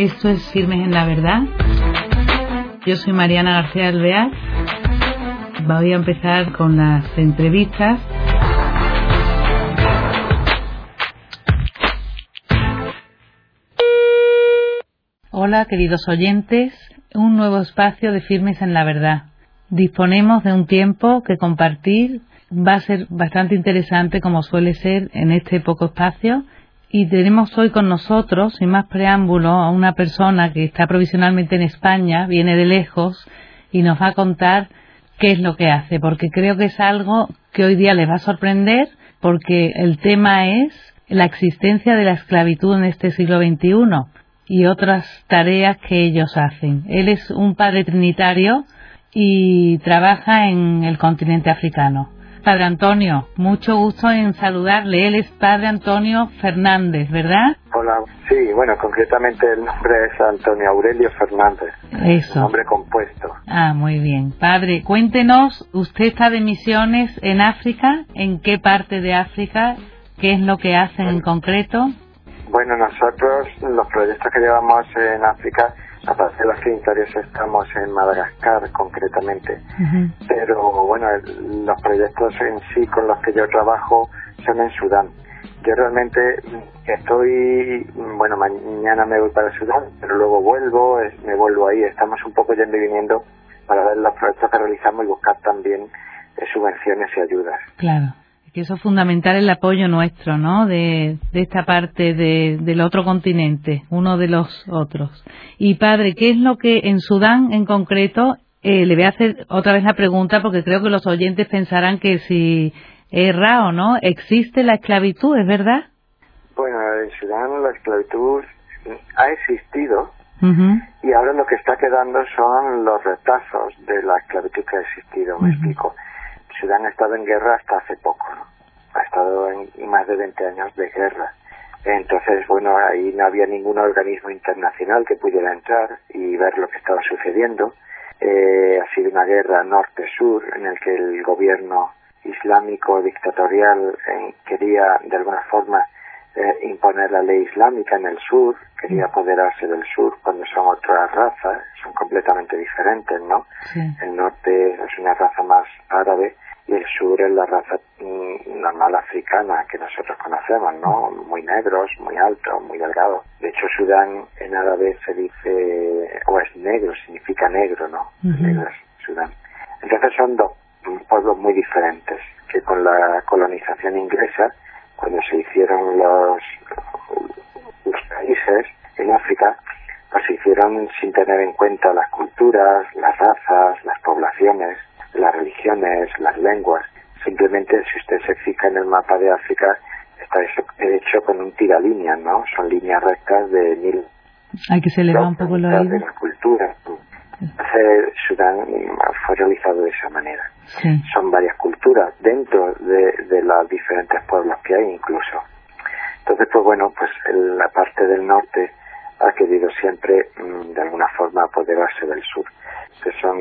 Esto es Firmes en la Verdad. Yo soy Mariana García Alvear. Voy a empezar con las entrevistas. Hola, queridos oyentes. Un nuevo espacio de Firmes en la Verdad. Disponemos de un tiempo que compartir. Va a ser bastante interesante, como suele ser en este poco espacio y tenemos hoy con nosotros, sin más preámbulo, a una persona que está provisionalmente en España, viene de lejos y nos va a contar qué es lo que hace, porque creo que es algo que hoy día les va a sorprender, porque el tema es la existencia de la esclavitud en este siglo XXI y otras tareas que ellos hacen. Él es un padre trinitario y trabaja en el continente africano. Padre Antonio, mucho gusto en saludarle. Él es Padre Antonio Fernández, ¿verdad? Hola, sí, bueno, concretamente el nombre es Antonio Aurelio Fernández. Eso. Nombre compuesto. Ah, muy bien. Padre, cuéntenos, usted está de misiones en África, ¿en qué parte de África? ¿Qué es lo que hacen en concreto? Bueno, nosotros los proyectos que llevamos en África Aparte de los trinitarios estamos en Madagascar concretamente, pero bueno, los proyectos en sí con los que yo trabajo son en Sudán. Yo realmente estoy, bueno, mañana me voy para Sudán, pero luego vuelvo, me vuelvo ahí, estamos un poco yendo y viniendo para ver los proyectos que realizamos y buscar también eh, subvenciones y ayudas. Claro que eso es fundamental el apoyo nuestro, ¿no? De, esta parte del otro continente, uno de los otros. Y padre, ¿qué es lo que en Sudán en concreto, eh, le voy a hacer otra vez la pregunta porque creo que los oyentes pensarán que si es o ¿no? ¿Existe la esclavitud, es verdad? Bueno, en Sudán la esclavitud ha existido y ahora lo que está quedando son los retazos de la esclavitud que ha existido, me explico. Sudán ha estado en guerra hasta hace poco, ¿no? Ha estado en más de 20 años de guerra. Entonces, bueno, ahí no había ningún organismo internacional que pudiera entrar y ver lo que estaba sucediendo. Eh, ha sido una guerra norte-sur en el que el gobierno islámico dictatorial eh, quería de alguna forma eh, imponer la ley islámica en el sur, quería apoderarse del sur cuando son otras razas, son completamente diferentes, ¿no? El norte es una raza más árabe y el sur es la raza mm, normal africana que nosotros conocemos, ¿no? Muy negros, muy altos, muy delgados. De hecho, Sudán en árabe se dice, o es negro, significa negro, ¿no? Negro es Sudán. Entonces son dos pueblos muy diferentes que con la colonización inglesa, cuando se hicieron los, los países en África, pues se hicieron sin tener en cuenta las culturas, las razas, las poblaciones, las religiones, las lenguas. Simplemente si usted se fija en el mapa de África, está hecho, con un tiralínea, ¿no? Son líneas rectas de mil... Hay que se le un poco la de la cultura. Entonces, Sudán fue realizado de esa manera. Son varias culturas dentro de, de los diferentes pueblos que hay incluso. Entonces, pues bueno, pues la parte del norte ha querido siempre, mm, de alguna forma, apoderarse del sur que son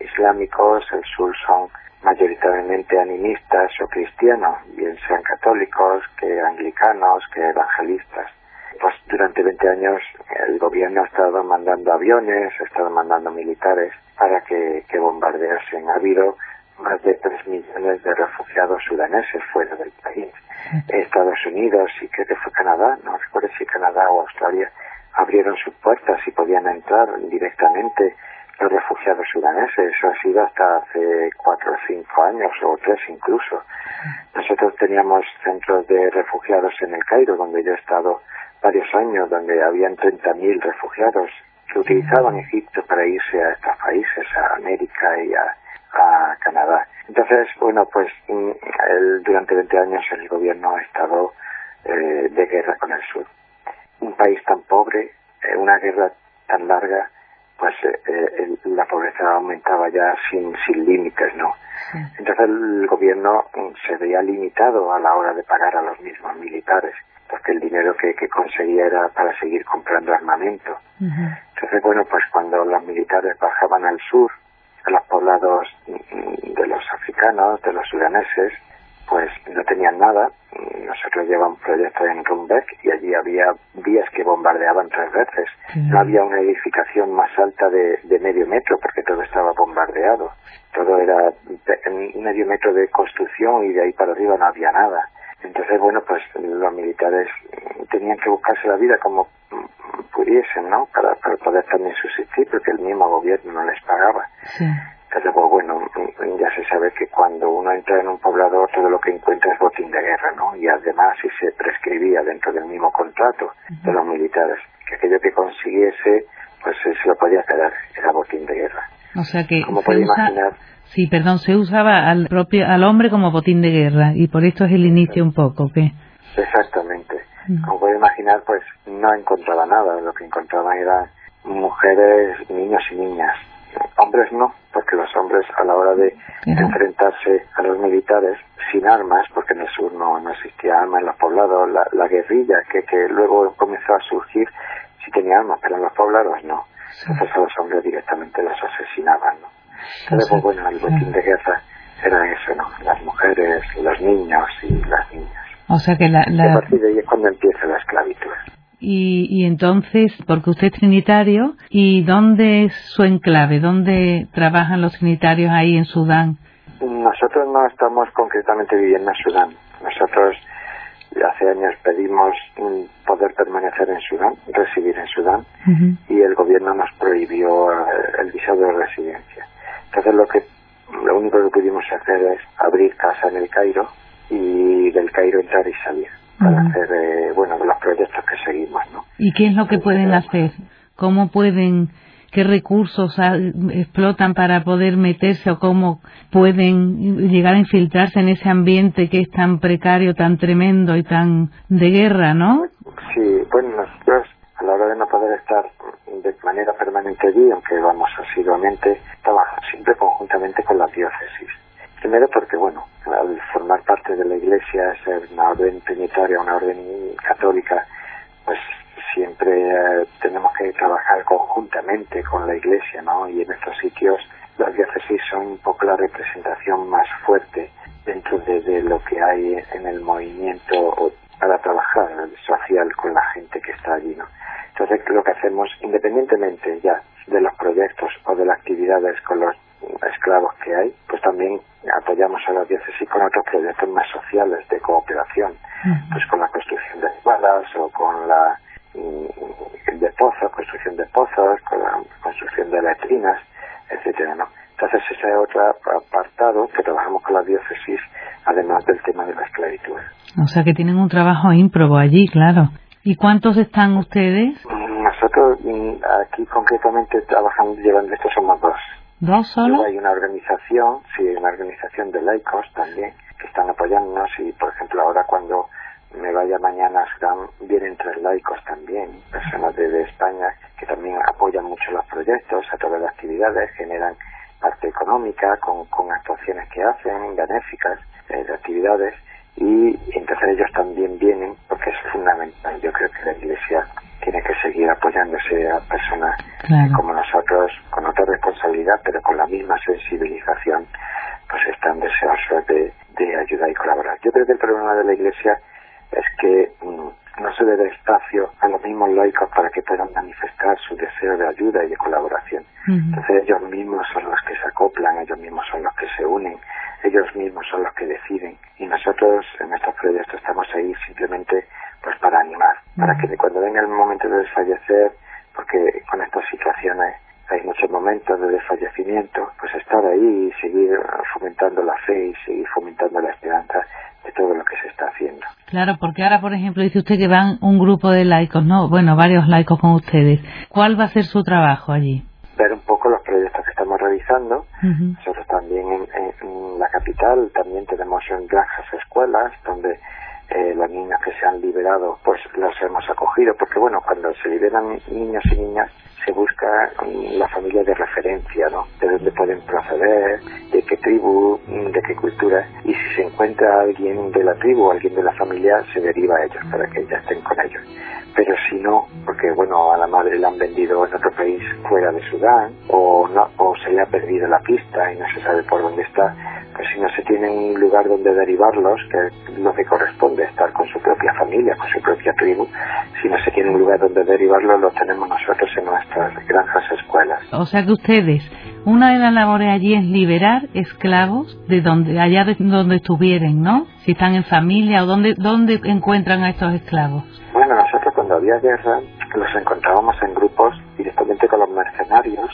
islámicos, el sur son mayoritariamente animistas o cristianos, bien sean católicos que anglicanos, que evangelistas. Pues durante 20 años el gobierno ha estado mandando aviones, ha estado mandando militares para que, que bombardeasen. Ha habido más de 3 millones de refugiados sudaneses fuera del país. Estados Unidos y creo que fue Canadá, no recuerdo si Canadá o Australia, abrieron sus puertas y podían entrar directamente los refugiados sudaneses. Eso ha sido hasta hace cuatro o cinco años, o tres incluso. Nosotros teníamos centros de refugiados en el Cairo, donde yo he estado varios años, donde habían 30.000 refugiados que utilizaban Egipto para irse a estos países, a América y a, Canadá. Entonces, bueno, pues mm, durante 20 años el gobierno ha estado eh, de guerra con el sur. Un país tan pobre, eh, una guerra tan larga, pues eh, eh la pobreza aumentaba ya sin, sin límites, ¿no? Entonces el gobierno mm, se veía limitado a la hora de pagar a los mismos militares, porque el dinero que, que conseguía era para seguir comprando armamento. Entonces, bueno, pues cuando los militares bajaban al sur, a los poblados mm, de los africanos, de los sudaneses, pues no tenían nada. Nosotros llevamos proyectos en Rumbeck y allí había vías que bombardeaban tres veces. No había una edificación más alta de, de medio metro porque todo estaba bombardeado. Todo era medio metro de construcción y de ahí para arriba no había nada. Entonces, bueno, pues los militares tenían que buscarse la vida como pudiesen, ¿no? Para, para poder también subsistir porque el mismo gobierno no les pagaba. Sí. Entonces, pues bueno, ya se sabe que cuando uno entra en un poblador todo lo que encuentra es botín de guerra, ¿no? Y además si se prescribía dentro del mismo contrato de los militares que aquello que consiguiese, pues se lo podía quedar, era botín de guerra. O sea que como puede imaginar, Sí, perdón, se usaba al propio al hombre como botín de guerra y por esto es el inicio un poco, ¿qué? Exactamente. Como puede imaginar, pues no encontraba nada. Lo que encontraba eran mujeres, niños y niñas. Hombres no, porque los hombres a la hora de enfrentarse a los militares sin armas, porque en el sur no, no existía armas en los poblados, la, guerrilla que, que luego comenzó a surgir sí tenía armas, pero en los poblados no. Entonces a los hombres directamente los asesinaban, ¿no? Entonces, bueno, el botín de guerra era eso, ¿no? Las mujeres, los niños y las niñas. O sea que la... a partir de ahí es cuando empieza la esclavitud. Y, y entonces, porque usted es trinitario, ¿y dónde es su enclave? ¿Dónde trabajan los trinitarios ahí en Sudán? Nosotros no estamos concretamente viviendo en Sudán. Nosotros hace años pedimos poder permanecer en Sudán, residir en Sudán, y el gobierno nos prohibió eh, el visado de residencia. Entonces lo que lo único que pudimos hacer es abrir casa en el Cairo y del Cairo entrar y salir para hacer eh, bueno los proyectos que seguimos, ¿no? ¿Y qué es lo que pueden hacer? ¿Cómo pueden qué recursos explotan para poder meterse o cómo pueden llegar a infiltrarse en ese ambiente que es tan precario, tan tremendo y tan de guerra, ¿no? Sí, bueno, nosotros a la hora de no poder estar de manera permanente allí, aunque vamos asiduamente, trabajamos siempre conjuntamente con la diócesis. Primero porque, bueno, al formar parte de la Iglesia, ser una orden trinitaria, una orden católica, pues siempre eh, tenemos que trabajar conjuntamente con la Iglesia, ¿no? Y en estos sitios las diócesis son un poco la representación más fuerte dentro de, lo que hay en el movimiento para trabajar social con la gente que está allí, ¿no? Entonces lo que hacemos, independientemente ya de los proyectos o de las actividades con los esclavos que hay, pues también apoyamos a la diócesis con otros proyectos más sociales de cooperación, pues con la construcción de escuelas o con la mm, de pozos, construcción de pozos, con la construcción de letrinas, etcétera, ¿no? Entonces ese es otro apartado que trabajamos con la diócesis, además del tema de la esclavitud. O sea que tienen un trabajo ímprobo allí, claro. ¿Y cuántos están ustedes? Nosotros mm, aquí concretamente trabajamos llevando esto somos dos. Hay una organización, sí, una organización de laicos también que están apoyándonos y, por ejemplo, ahora cuando me vaya mañana a Sudán vienen tres laicos también, personas de, España que también apoyan mucho los proyectos a través de actividades, generan parte económica con, con actuaciones que hacen, benéficas, eh, de actividades y entonces ellos también vienen porque es fundamental. Yo creo que la Iglesia tiene que seguir apoyándose a personas como nosotros con otra responsabilidad pero con la misma sensibilización pues están deseosos de, de ayudar y colaborar. Yo creo que el problema de la Iglesia es que mm, no se le da espacio a los mismos laicos para que puedan manifestar su deseo de ayuda y de colaboración. Entonces ellos mismos son los que se acoplan, ellos mismos son los que se unen, ellos mismos son los que deciden y nosotros en estos proyectos estamos ahí simplemente pues para animar, para que cuando desfallecer, porque con estas situaciones hay muchos momentos de desfallecimiento, pues estar ahí y seguir fomentando la fe y seguir fomentando la esperanza de todo lo que se está haciendo. Claro, porque ahora, por ejemplo, dice usted que van un grupo de laicos, ¿no? Bueno, varios laicos con ustedes. ¿Cuál va a ser su trabajo allí? Ver un poco los proyectos que estamos realizando. Nosotros también en, la capital también tenemos en granjas escuelas donde eh, los niños liberado pues los hemos acogido porque bueno cuando se liberan niños y niñas se busca la familia de referencia, ¿no? De dónde pueden proceder, de qué tribu, de qué cultura. Y si se encuentra alguien de la tribu alguien de la familia, se deriva a ellos para que ya estén con ellos. Pero si no, porque bueno, a la madre la han vendido en otro país fuera de Sudán, o, no, o se le ha perdido la pista y no se sabe por dónde está, pues si no se tiene un lugar donde derivarlos, que lo que corresponde estar con su propia familia, con su propia tribu, si no se tiene un lugar donde derivarlos, lo tenemos nosotros en nuestras granjas escuelas. O sea que ustedes, una de las labores allí es liberar esclavos de donde, allá de donde estuvieran, ¿no? Si están en familia o dónde, dónde encuentran a estos esclavos. Bueno, nosotros cuando había guerra los encontrábamos en grupos directamente con los mercenarios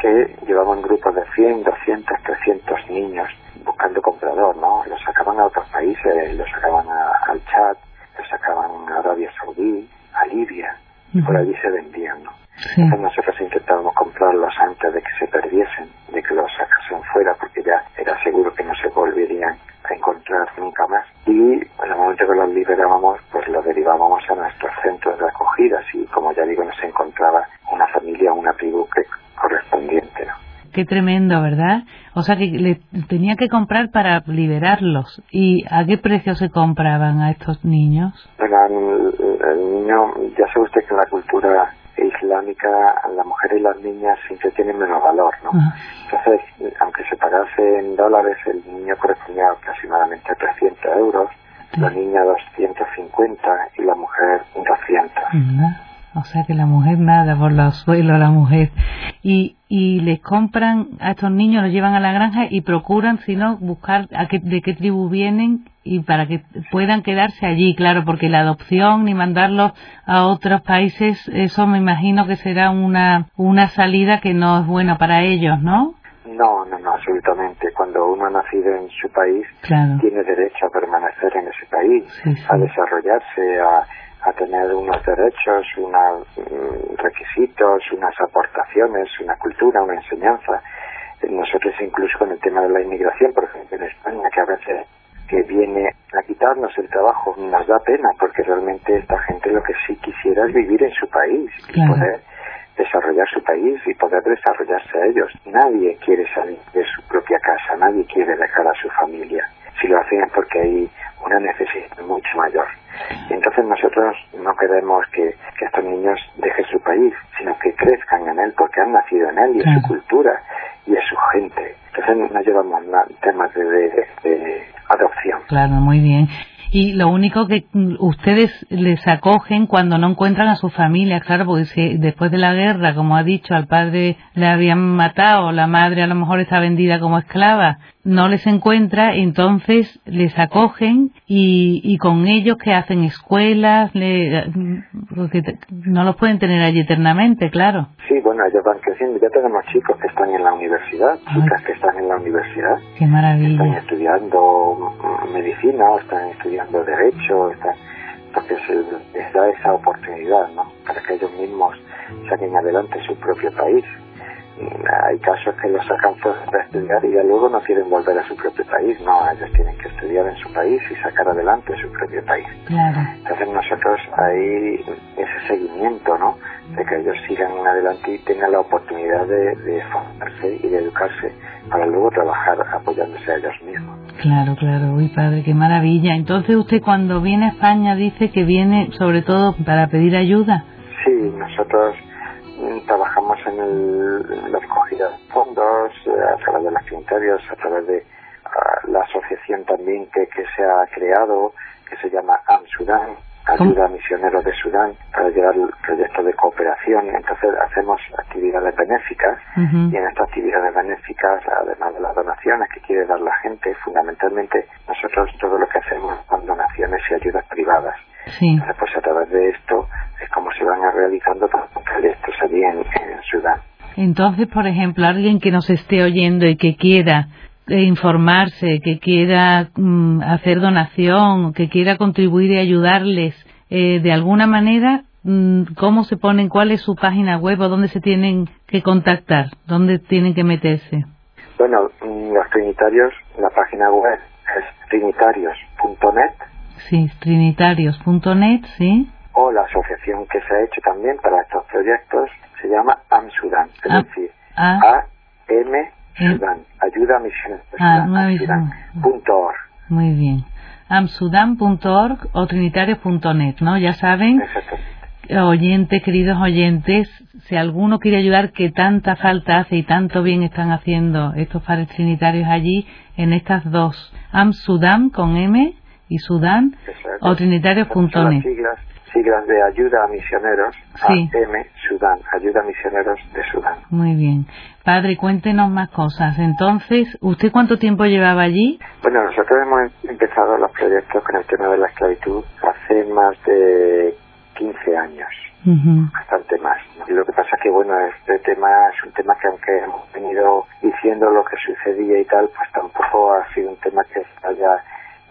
que llevaban grupos de 100, 200, 300 niños buscando comprador, ¿no? Los sacaban a otros países, los sacaban al Chad, los sacaban a Arabia Saudí, a Libia, y por allí se vendían, ¿no? Entonces nosotros intentábamos comprarlos antes de que se perdiesen, de que los sacasen fuera, porque ya era seguro que no se volverían a encontrar nunca más. Y en el momento que los liberábamos, pues los derivábamos a nuestros centros de acogida, y como ya digo, nos encontraba una familia, una tribu que correspondiente, ¿no? Qué tremendo, ¿verdad? O sea que le tenía que comprar para liberarlos. ¿Y a qué precio se compraban a estos niños? Bueno, el, niño, ya sabe usted que en la cultura islámica las mujeres y las niñas siempre tienen menos valor, ¿no? Ah. Entonces, aunque se pagase en dólares, el niño correspondía aproximadamente a 300 euros, la niña 250 y la mujer 200. O sea que la mujer nada por los suelos, la mujer. Y, y les compran a estos niños, los llevan a la granja y procuran, si no, buscar a qué, de qué tribu vienen y para que puedan quedarse allí, claro, porque la adopción ni mandarlos a otros países, eso me imagino que será una, una salida que no es buena para ellos, ¿no? No, no, no, absolutamente. Cuando uno ha nacido en su país, tiene derecho a permanecer en ese país, a desarrollarse, a a tener unos derechos, unos mm, requisitos, unas aportaciones, una cultura, una enseñanza. Nosotros incluso con el tema de la inmigración, por ejemplo en España, que a veces que viene a quitarnos el trabajo, nos da pena porque realmente esta gente lo que sí quisiera es vivir en su país y poder desarrollar su país y poder desarrollarse a ellos. Nadie quiere salir de su propia casa, nadie quiere dejar a su familia. Si lo hacen es porque hay una necesidad mucho mayor. Y entonces nosotros no queremos que, estos niños dejen su país, sino que crezcan en él porque han nacido en él y en su cultura y es su gente. Entonces nos llevamos temas de, de adopción. Claro, muy bien y lo único que ustedes les acogen cuando no encuentran a su familia, claro, porque si después de la guerra, como ha dicho, al padre le habían matado, la madre a lo mejor está vendida como esclava, no les encuentra, entonces les acogen y, y con ellos que hacen escuelas, le, porque no los pueden tener allí eternamente, claro. Sí, bueno, ellos van creciendo. Ya tenemos chicos que están en la universidad, chicas que están en la universidad. Qué maravilla. Están estudiando medicina o están estudiando derecho, están, porque se les da esa oportunidad, ¿no? Para que ellos mismos saquen adelante su propio país hay casos que los sacan para estudiar y ya luego no quieren volver a su propio país, no, ellos tienen que estudiar en su país y sacar adelante su propio país. Entonces nosotros ahí ese seguimiento, ¿no? De que ellos sigan adelante y tengan la oportunidad de, de formarse y de educarse para luego trabajar apoyándose a ellos mismos. Claro, claro, uy padre, qué maravilla. Entonces usted cuando viene a España dice que viene sobre todo para pedir ayuda. Sí, nosotros trabajamos en, el, la recogida de fondos, eh, a través de los criterios, a través de ah, la asociación también que, que se ha creado, que se llama AM Sudán, ayuda a misioneros de Sudán para llevar proyectos de cooperación. Entonces hacemos actividades benéficas y en estas actividades benéficas, además de las donaciones que quiere dar la gente, fundamentalmente nosotros todo lo que hacemos son donaciones y ayudas privadas. Entonces, pues a través de esto es como se van realizando allí en, en Sudán. Entonces, por ejemplo, alguien que nos esté oyendo y que quiera eh, informarse, que quiera mm, hacer donación, que quiera contribuir y ayudarles eh, de alguna manera, mm, ¿cómo se ponen? ¿Cuál es su página web o dónde se tienen que contactar? ¿Dónde tienen que meterse? Bueno, mm, los trinitarios, la página web es trinitarios.net. Sí, trinitarios.net, sí. O la asociación que se ha hecho también para estos proyectos se llama AMSUDAN, es ah, decir, ah. A-M Sudán, ayuda a misiones ah, Muy bien. amsudan.org o trinitarios.net, ¿no? Ya saben, oyentes, queridos oyentes, si alguno quiere ayudar, que tanta falta hace y tanto bien están haciendo estos padres trinitarios allí en estas dos, AmSudam con M y Sudán o trinitarios.net siglas de ayuda a misioneros, AM Sudán, ayuda a misioneros de Sudán. Muy bien. Padre, cuéntenos más cosas. Entonces, ¿usted cuánto tiempo llevaba allí? Bueno, nosotros hemos empezado los proyectos con el tema de la esclavitud hace más de 15 años. Bastante más. Y lo que pasa es que, bueno, este tema es un tema que aunque hemos venido diciendo lo que sucedía y tal, pues tampoco ha sido un tema que se haya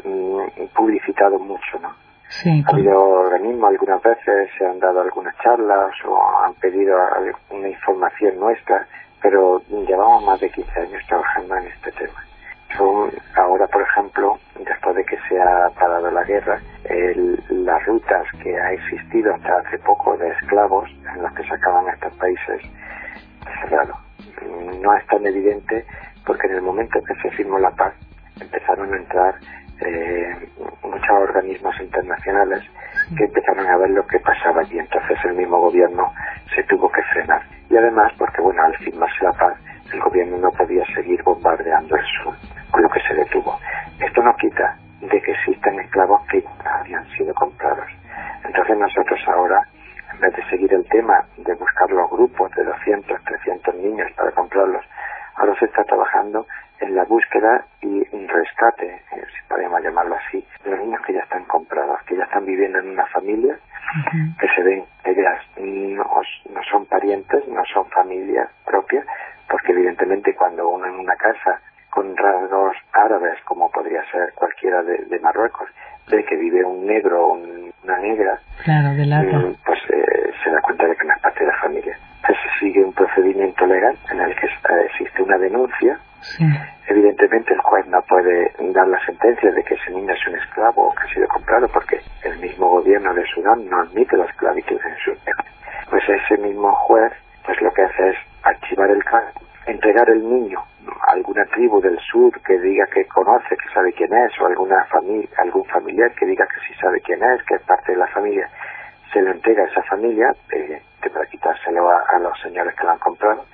mm, publicitado mucho, ¿no? Ha habido organismos algunas veces, se han dado algunas charlas o han pedido alguna información nuestra, pero llevamos más de 15 años trabajando en este tema. Son ahora, por ejemplo, después de que se ha parado la guerra, las rutas que ha existido hasta hace poco de esclavos en las que sacaban a estos países cerrado. No es tan evidente porque en el momento que se firmó la paz empezaron a entrar eh, muchos organismos internacionales que empezaron a ver lo que pasaba allí. Entonces el mismo gobierno se tuvo que frenar. Y además, porque bueno, al firmarse la paz, el gobierno no podía seguir bombardeando el sur, con lo que se detuvo. Esto no quita de que existan esclavos que habían sido comprados. Entonces nosotros ahora, en vez de seguir el tema de buscar los grupos de 200, 300 niños para comprarlos, ahora se está trabajando en la búsqueda y un rescate, eh, si podemos llamarlo así, de los niños que ya están comprados, que ya están viviendo en una familia, que se ven, ellas no, no son parientes, no son familia propia, porque evidentemente cuando uno en una casa con rasgos árabes, como podría ser cualquiera de, Marruecos, ve que vive un negro o una negra, mm, pues eh, se da cuenta de que no es parte de la familia. Entonces sigue un procedimiento legal en el que eh, existe una denuncia Evidentemente el juez no puede dar la sentencia de que ese niño es un esclavo o que ha sido comprado porque el mismo gobierno de Sudán no admite la esclavitud en su Pues ese mismo juez pues lo que hace es archivar el caso, entregar el niño a alguna tribu del sur que diga que conoce, que sabe quién es, o alguna familia, algún familiar que diga que sí sabe quién es, que es parte de la familia, se lo entrega a esa familia, eh, para quitárselo a, los señores que lo han comprado,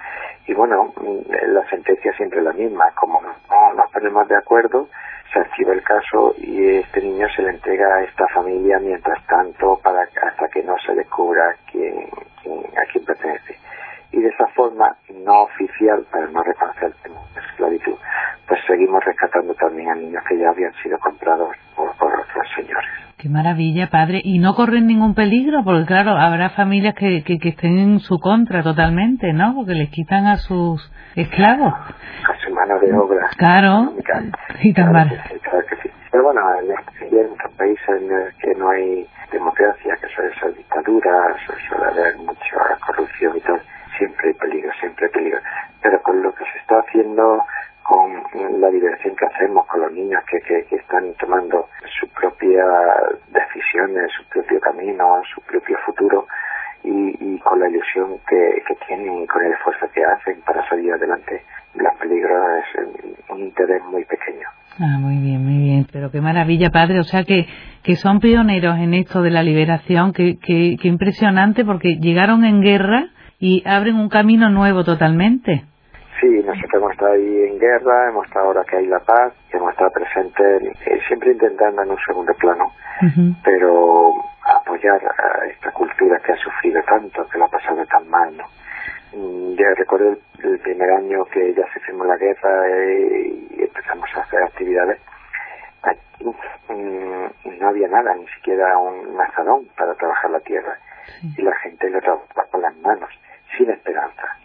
y bueno, mm, la sentencia siempre es la misma, como no nos ponemos de acuerdo, se archiva el caso y este niño se le entrega a esta familia mientras tanto para hasta que no se descubra quién, a quién pertenece. Y de esa forma, no oficial, para no reconocer la esclavitud, pues seguimos rescatando también a niños que ya habían sido comprados por, por otros señores. Qué maravilla, padre. Y no corren ningún peligro, porque claro, habrá familias que, que, estén en su contra totalmente, ¿no? Porque les quitan a sus esclavos. A su mano de obra. Claro. Y tan claro, que sí, Pero bueno, en, estos países en los que no hay democracia, que suele ser dictaduras, suele haber mucha corrupción y todo, siempre hay peligro, siempre hay peligro. Pero con lo que se está haciendo con la liberación que hacemos con los niños que, que, están tomando sus propias decisiones, su propio camino, su propio futuro y, con la ilusión que, que, tienen y con el esfuerzo que hacen para salir adelante. Los peligros es un interés muy pequeño. Ah, muy bien, muy bien. Pero qué maravilla, padre. O sea que, que son pioneros en esto de la liberación. Qué que, que impresionante porque llegaron en guerra y abren un camino nuevo totalmente. Sí, nosotros hemos estado ahí en guerra, hemos estado ahora que hay la paz, hemos estado presentes, eh, siempre intentando en un segundo plano, pero apoyar a esta cultura que ha sufrido tanto, que lo ha pasado tan mal, ¿no? Mm, yo recuerdo el, primer año que ya se firmó la guerra eh, y empezamos a hacer actividades. Mm, no había nada, ni siquiera un mazadón para trabajar la tierra. Y la gente lo trabajaba con las manos, sin esperanza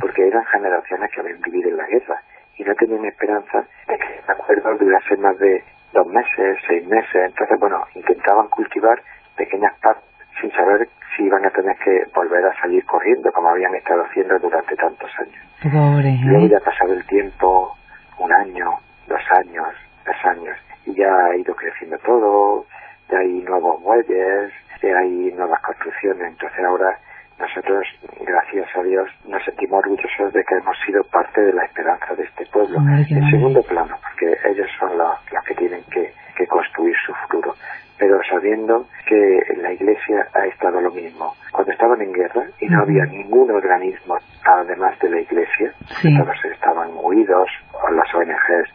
porque eran generaciones que habían vivido en la guerra y no tenían esperanza de que el acuerdo durase más de dos meses, seis meses. Entonces, bueno, intentaban cultivar pequeñas partes sin saber si iban a tener que volver a salir corriendo como habían estado haciendo durante tantos años. Pobre, Luego ya ha pasado el tiempo, un año, dos años, tres años, y ya ha ido creciendo todo, ya hay nuevos muelles, ya hay nuevas construcciones, entonces ahora nosotros, gracias a Dios, nos sentimos orgullosos de que hemos sido parte de la esperanza de este pueblo. En segundo plano, porque ellos son los, que tienen que, construir su futuro. pero sabiendo que la Iglesia ha estado lo mismo. Cuando estaban en guerra y no había ningún organismo además de la Iglesia, todos estaban huidos, las ONGs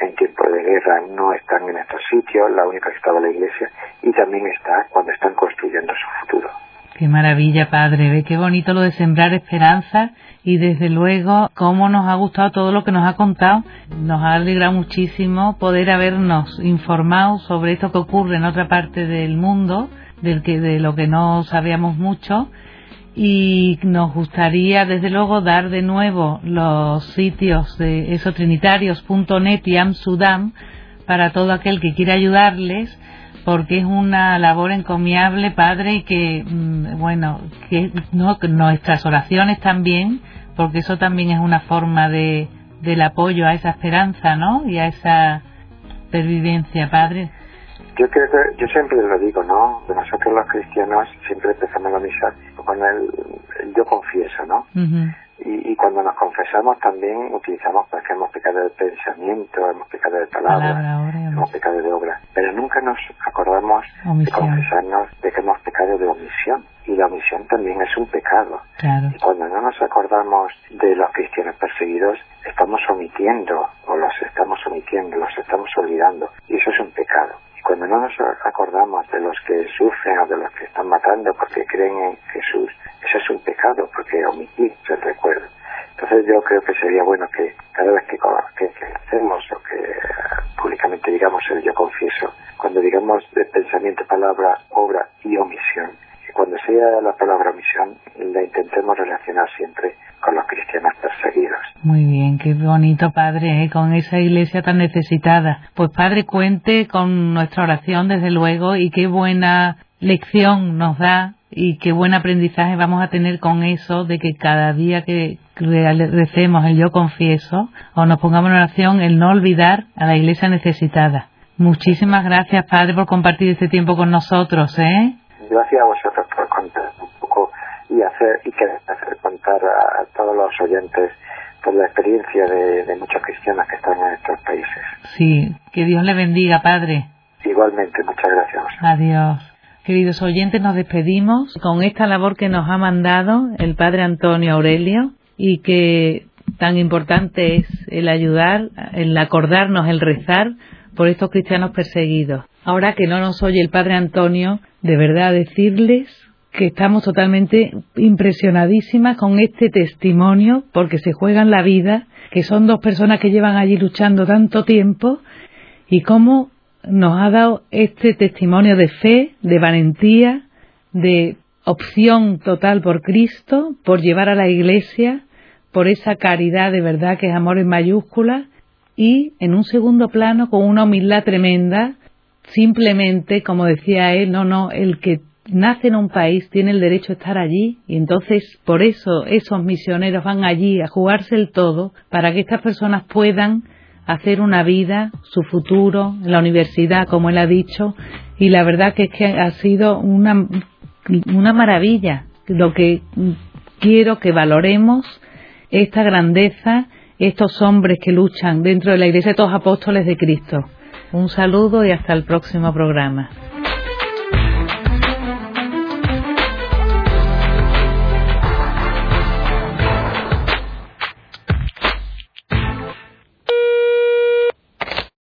en, tiempo de guerra no están en estos sitios, la única que estaba la Iglesia, y también está cuando están construyendo su futuro. Qué maravilla, padre. Ve qué bonito lo de sembrar esperanza y desde luego cómo nos ha gustado todo lo que nos ha contado. Nos ha alegrado muchísimo poder habernos informado sobre esto que ocurre en otra parte del mundo, del que, de lo que no sabíamos mucho. Y nos gustaría, desde luego, dar de nuevo los sitios de esotrinitarios.net y Amsudam para todo aquel que quiera ayudarles porque es una labor encomiable, Padre, y que, mm, bueno, que no, nuestras oraciones también, porque eso también es una forma de, del apoyo a esa esperanza, ¿no? Y a esa pervivencia, Padre. Yo creo que, yo siempre lo digo, ¿no? Nosotros los cristianos siempre empezamos la misa con el, yo confieso, ¿no? Y, cuando nos confesamos también utilizamos pues que hemos pecado de pensamiento, hemos pecado de palabra, hemos pecado de obra, pero nunca nos acordamos de confesarnos de que hemos pecado de omisión y la omisión también es un pecado. Y cuando no nos acordamos de los cristianos perseguidos, estamos omitiendo o los estamos omitiendo, los estamos olvidando y eso es un pecado. Cuando no nos acordamos de los que sufren o de los que están matando porque creen en Jesús, eso es un pecado porque omitir el recuerdo. Entonces yo creo que sería bueno que cada vez que, hacemos o que públicamente digamos el yo confieso, cuando digamos de pensamiento, palabra, obra y omisión, que cuando sea la palabra omisión la intentemos relacionar siempre con los cristianos perseguidos. Muy bien, qué bonito, Padre, ¿eh? con esa iglesia tan necesitada. Pues, Padre, cuente con nuestra oración, desde luego, y qué buena lección nos da y qué buen aprendizaje vamos a tener con eso de que cada día que recemos el yo confieso o nos pongamos en oración el no olvidar a la iglesia necesitada. Muchísimas gracias, Padre, por compartir este tiempo con nosotros. ¿eh? Gracias a vosotros por contar un poco y hacer y querer hacer contar a todos los oyentes por la experiencia de, de muchos cristianos que están en estos países. Sí, que Dios le bendiga, Padre. Igualmente, muchas gracias. Adiós. Queridos oyentes, nos despedimos con esta labor que nos ha mandado el Padre Antonio Aurelio y que tan importante es el ayudar, el acordarnos, el rezar por estos cristianos perseguidos. Ahora que no nos oye el Padre Antonio, de verdad decirles que estamos totalmente impresionadísimas con este testimonio porque se juegan la vida, que son dos personas que llevan allí luchando tanto tiempo y cómo nos ha dado este testimonio de fe, de valentía, de opción total por Cristo, por llevar a la Iglesia, por esa caridad de verdad que es amor en mayúscula y en un segundo plano con una humildad tremenda, simplemente, como decía él, no, no, el que nace en un país tiene el derecho a estar allí y entonces por eso esos misioneros van allí a jugarse el todo para que estas personas puedan hacer una vida, su futuro, la universidad, como él ha dicho, y la verdad que es que ha sido una, una maravilla. Lo que quiero que valoremos esta grandeza, estos hombres que luchan dentro de la Iglesia, estos apóstoles de Cristo. Un saludo y hasta el próximo programa.